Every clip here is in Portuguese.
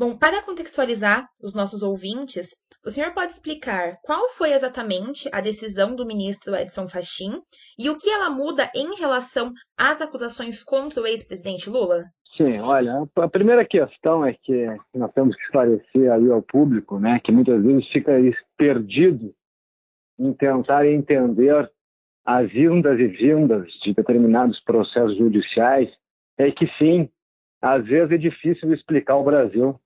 Bom, para contextualizar os nossos ouvintes, o senhor pode explicar qual foi exatamente a decisão do ministro Edson Fachin e o que ela muda em relação às acusações contra o ex-presidente Lula? Sim, olha, a primeira questão é que nós temos que esclarecer aí ao público, né, que muitas vezes fica perdido em tentar entender as vindas e vindas de determinados processos judiciais, é que sim, às vezes é difícil explicar o Brasil,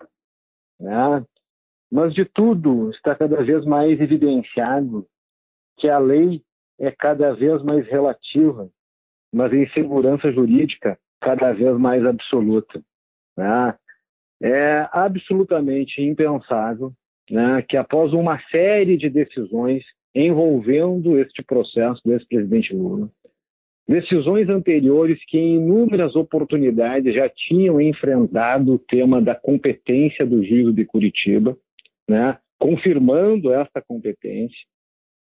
né? Mas de tudo está cada vez mais evidenciado que a lei é cada vez mais relativa, mas a insegurança jurídica cada vez mais absoluta. Né? É absolutamente impensável né, que após uma série de decisões envolvendo este processo do ex-presidente Lula, Decisões anteriores que em inúmeras oportunidades já tinham enfrentado o tema da competência do juízo de Curitiba, né, confirmando essa competência,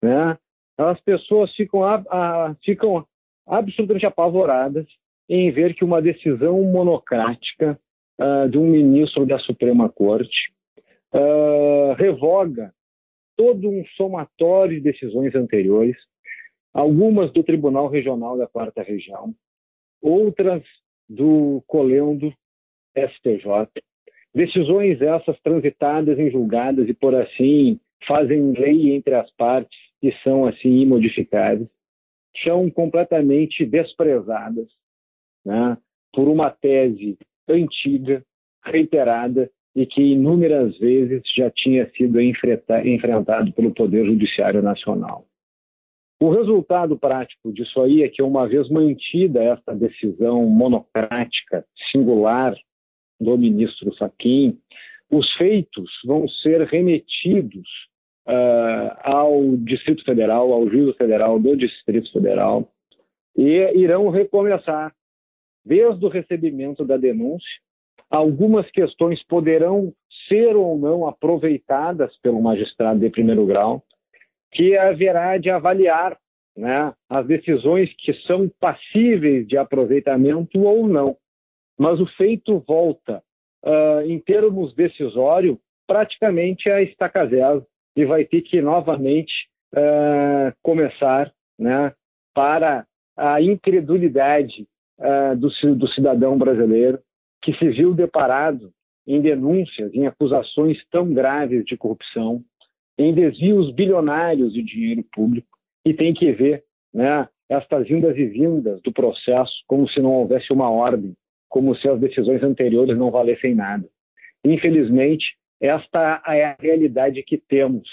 né, as pessoas ficam, a, a, ficam absolutamente apavoradas em ver que uma decisão monocrática uh, de um ministro da Suprema Corte uh, revoga todo um somatório de decisões anteriores, algumas do Tribunal Regional da Quarta Região, outras do Colendo STJ. Decisões essas transitadas em julgadas e, por assim, fazem lei entre as partes e são, assim, imodificáveis, são completamente desprezadas né, por uma tese antiga, reiterada e que inúmeras vezes já tinha sido enfrentado pelo Poder Judiciário Nacional. O resultado prático disso aí é que, uma vez mantida essa decisão monocrática, singular do ministro Fachin, os feitos vão ser remetidos uh, ao Distrito Federal, ao Juízo Federal do Distrito Federal, e irão recomeçar, desde o recebimento da denúncia. Algumas questões poderão ser ou não aproveitadas pelo magistrado de primeiro grau, que haverá de avaliar né, as decisões que são passíveis de aproveitamento ou não. Mas o feito volta, uh, em termos decisório, praticamente a estaca zero e vai ter que novamente uh, começar né, para a incredulidade uh, do, do cidadão brasileiro que se viu deparado em denúncias, em acusações tão graves de corrupção, em desvios bilionários de dinheiro público e tem que ver né, estas vindas e vindas do processo como se não houvesse uma ordem, como se as decisões anteriores não valessem nada. Infelizmente, esta é a realidade que temos.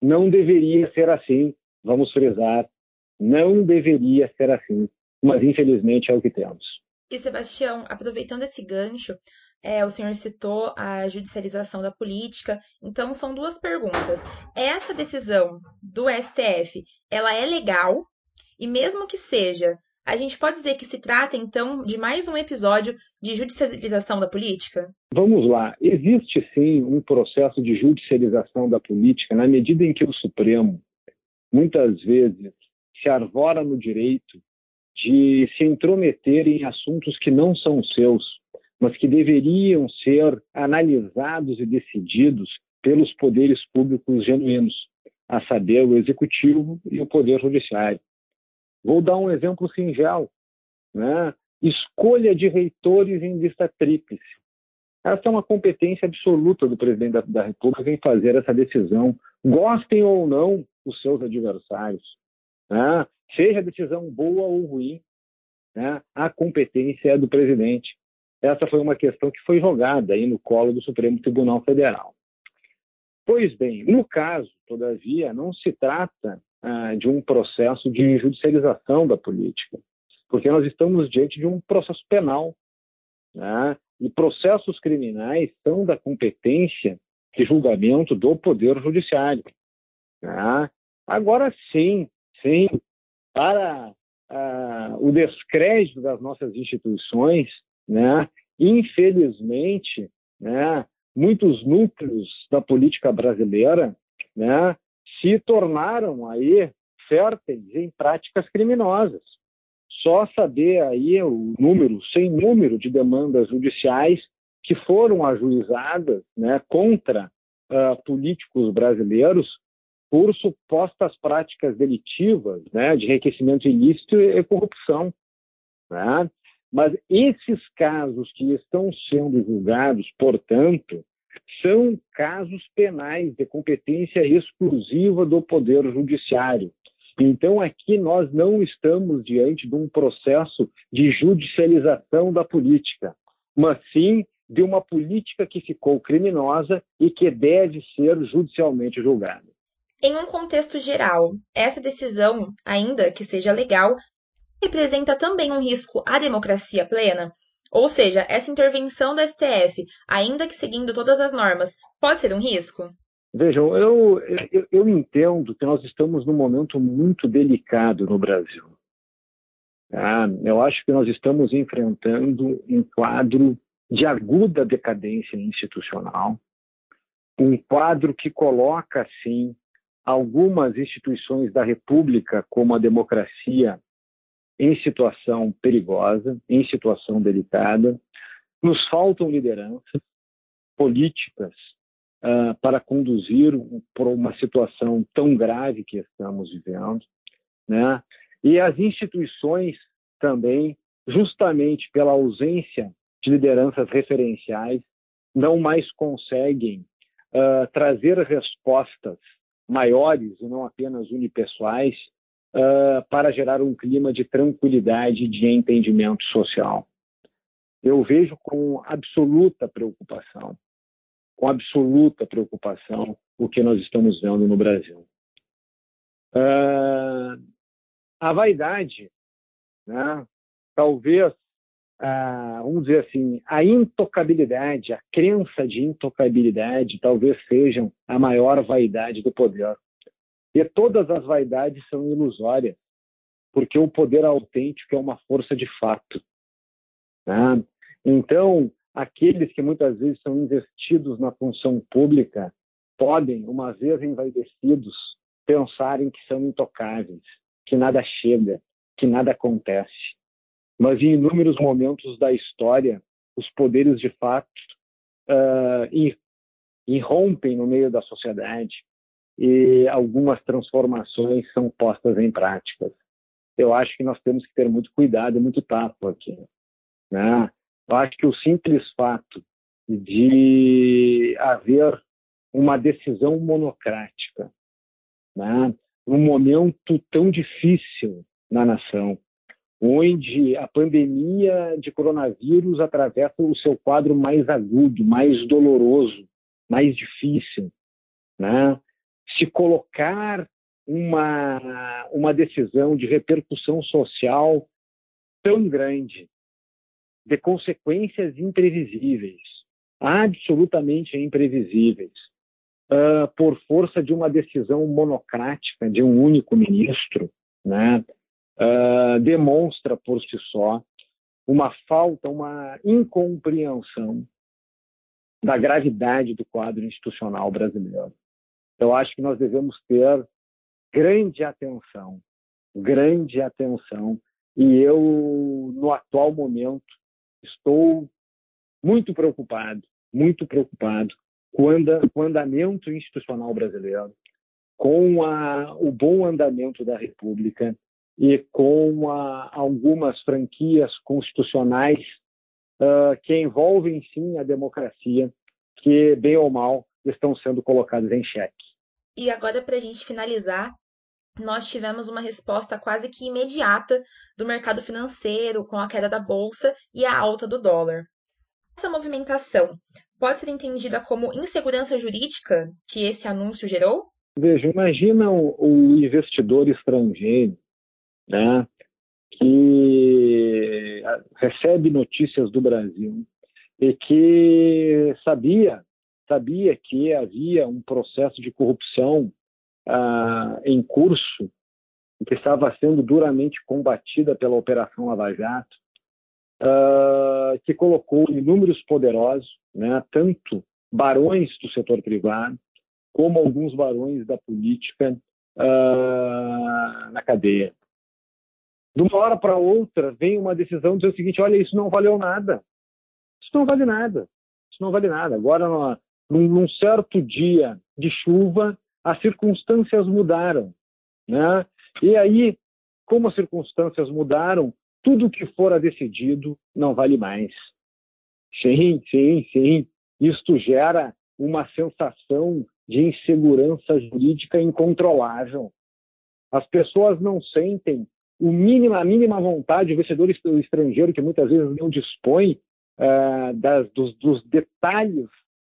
Não deveria ser assim, vamos frisar, não deveria ser assim, mas infelizmente é o que temos. E Sebastião, aproveitando esse gancho, é, o senhor citou a judicialização da política. Então, são duas perguntas. Essa decisão do STF, ela é legal? E mesmo que seja, a gente pode dizer que se trata, então, de mais um episódio de judicialização da política? Vamos lá. Existe, sim, um processo de judicialização da política na medida em que o Supremo, muitas vezes, se arvora no direito de se intrometer em assuntos que não são seus mas que deveriam ser analisados e decididos pelos poderes públicos genuínos, a saber, o executivo e o poder judiciário. Vou dar um exemplo singelo, né? Escolha de reitores em lista tríplice. Essa é uma competência absoluta do presidente da, da República em fazer essa decisão, gostem ou não os seus adversários. Né? Seja a decisão boa ou ruim, né? a competência é do presidente. Essa foi uma questão que foi jogada aí no colo do Supremo Tribunal Federal. Pois bem, no caso, todavia, não se trata ah, de um processo de judicialização da política, porque nós estamos diante de um processo penal. Né? E processos criminais são da competência de julgamento do Poder Judiciário. Né? Agora sim, sim, para ah, o descrédito das nossas instituições, né? Infelizmente, né, muitos núcleos da política brasileira né, se tornaram aí férteis em práticas criminosas. Só saber aí o número, sem número de demandas judiciais que foram ajuizadas né, contra uh, políticos brasileiros por supostas práticas delitivas né, de enriquecimento ilícito e corrupção. Né? Mas esses casos que estão sendo julgados, portanto, são casos penais de competência exclusiva do Poder Judiciário. Então, aqui nós não estamos diante de um processo de judicialização da política, mas sim de uma política que ficou criminosa e que deve ser judicialmente julgada. Em um contexto geral, essa decisão, ainda que seja legal, representa também um risco à democracia plena? Ou seja, essa intervenção do STF, ainda que seguindo todas as normas, pode ser um risco? Vejam, eu, eu, eu entendo que nós estamos num momento muito delicado no Brasil. Ah, eu acho que nós estamos enfrentando um quadro de aguda decadência institucional, um quadro que coloca, sim, algumas instituições da República, como a democracia, em situação perigosa, em situação delicada. Nos faltam lideranças políticas uh, para conduzir por uma situação tão grave que estamos vivendo, né? E as instituições também, justamente pela ausência de lideranças referenciais, não mais conseguem uh, trazer respostas maiores e não apenas unipessoais uh, para gerar um clima de tranquilidade de entendimento social. Eu vejo com absoluta preocupação, com absoluta preocupação, o que nós estamos vendo no Brasil. Uh, a vaidade, né? talvez, uh, vamos dizer assim, a intocabilidade, a crença de intocabilidade, talvez sejam a maior vaidade do poder. E todas as vaidades são ilusórias, porque o poder autêntico é uma força de fato. Né? Então, aqueles que muitas vezes são investidos na função pública podem, uma vez envaidecidos, pensarem que são intocáveis, que nada chega, que nada acontece. Mas em inúmeros momentos da história, os poderes de fato uh, irrompem no meio da sociedade, e algumas transformações são postas em práticas. Eu acho que nós temos que ter muito cuidado e muito tato aqui. Né? Eu acho que o simples fato de haver uma decisão monocrática, né? momento tão difícil na nação, onde a pandemia de coronavírus atravessa o seu quadro mais agudo, mais doloroso, mais difícil, né? Se colocar uma, uma decisão de repercussão social tão grande, de consequências imprevisíveis, absolutamente imprevisíveis, uh, por força de uma decisão monocrática de um único ministro, né, uh, demonstra por si só uma falta, uma incompreensão da gravidade do quadro institucional brasileiro. Eu acho que nós devemos ter grande atenção, grande atenção. E eu, no atual momento, estou muito preocupado, muito preocupado com, o andamento institucional brasileiro, com a, o bom andamento da República e com a, algumas franquias constitucionais uh, que envolvem, sim, a democracia, que, bem ou mal, estão sendo colocadas em xeque. E agora, para a gente finalizar, nós tivemos uma resposta quase que imediata do mercado financeiro com a queda da bolsa e a alta do dólar. Essa movimentação pode ser entendida como insegurança jurídica que esse anúncio gerou? Veja, imagina o, investidor estrangeiro, né, que recebe notícias do Brasil e que sabia sabia que havia um processo de corrupção ah, em curso, que estava sendo duramente combatida pela Operação Lava Jato, ah, que colocou inúmeros poderosos, né, tanto barões do setor privado, como alguns barões da política ah, na cadeia. De uma hora para outra, vem uma decisão de dizer o seguinte: olha, isso não valeu nada. Isso não vale nada. não vale nada. Agora, num, num certo dia de chuva, as circunstâncias mudaram. Né? E aí, como as circunstâncias mudaram, tudo que fora decidido não vale mais. Sim, sim, sim. Isto gera uma sensação de insegurança jurídica incontrolável. As pessoas não sentem o mínimo, a mínima vontade, o vencedor estrangeiro, que muitas vezes não dispõe uh, das, dos, dos, detalhes,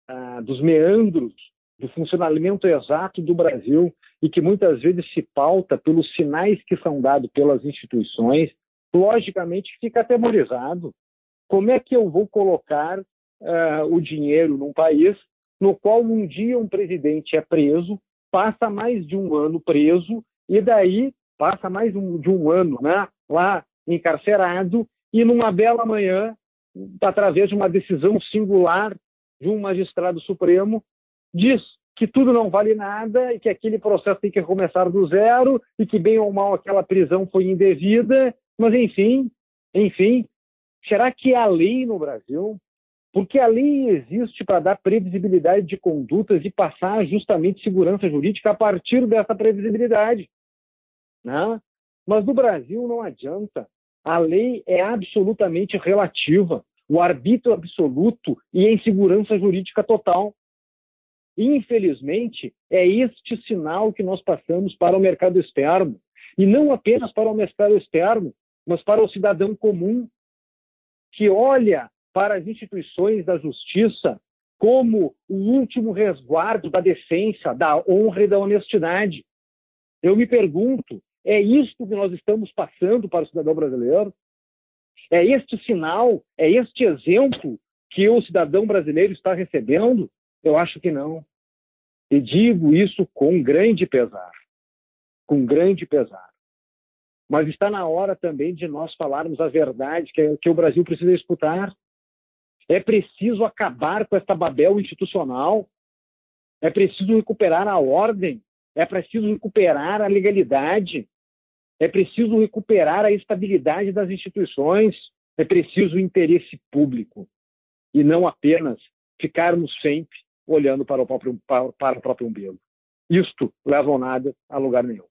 uh, dos meandros do funcionamento exato do Brasil e que muitas vezes se pauta pelos sinais que são dados pelas instituições, logicamente fica atemorizado. Como é que eu vou colocar uh, o dinheiro num país no qual um dia um presidente é preso, passa mais de um ano preso e daí passa mais um, de um ano né, lá encarcerado e numa bela manhã, através de uma decisão singular de um magistrado supremo, diz que tudo não vale nada e que aquele processo tem que começar do zero e que bem ou mal aquela prisão foi indevida, mas enfim, enfim, será que há lei no Brasil? Porque a lei existe para dar previsibilidade de condutas e passar justamente segurança jurídica a partir dessa previsibilidade. Né? Mas no Brasil não adianta. A lei é absolutamente relativa, o arbítrio absoluto e a insegurança jurídica total. Infelizmente, é este sinal que nós passamos para o mercado externo. E não apenas para o mercado externo, mas para o cidadão comum, que olha para as instituições da justiça como o último resguardo da defesa, da honra e da honestidade. Eu me pergunto, é isto que nós estamos passando para o cidadão brasileiro? É este sinal, é este exemplo que o cidadão brasileiro está recebendo? Eu acho que não. E digo isso com grande pesar. Com grande pesar. Mas está na hora também de nós falarmos a verdade que, que o Brasil precisa escutar. É preciso acabar com esta Babel institucional. É preciso recuperar a ordem. É preciso recuperar a legalidade. É preciso recuperar a estabilidade das instituições. É preciso interesse público. E não apenas ficarmos sempre olhando para o próprio, para, para o próprio umbigo. Isto leva ao nada a lugar nenhum.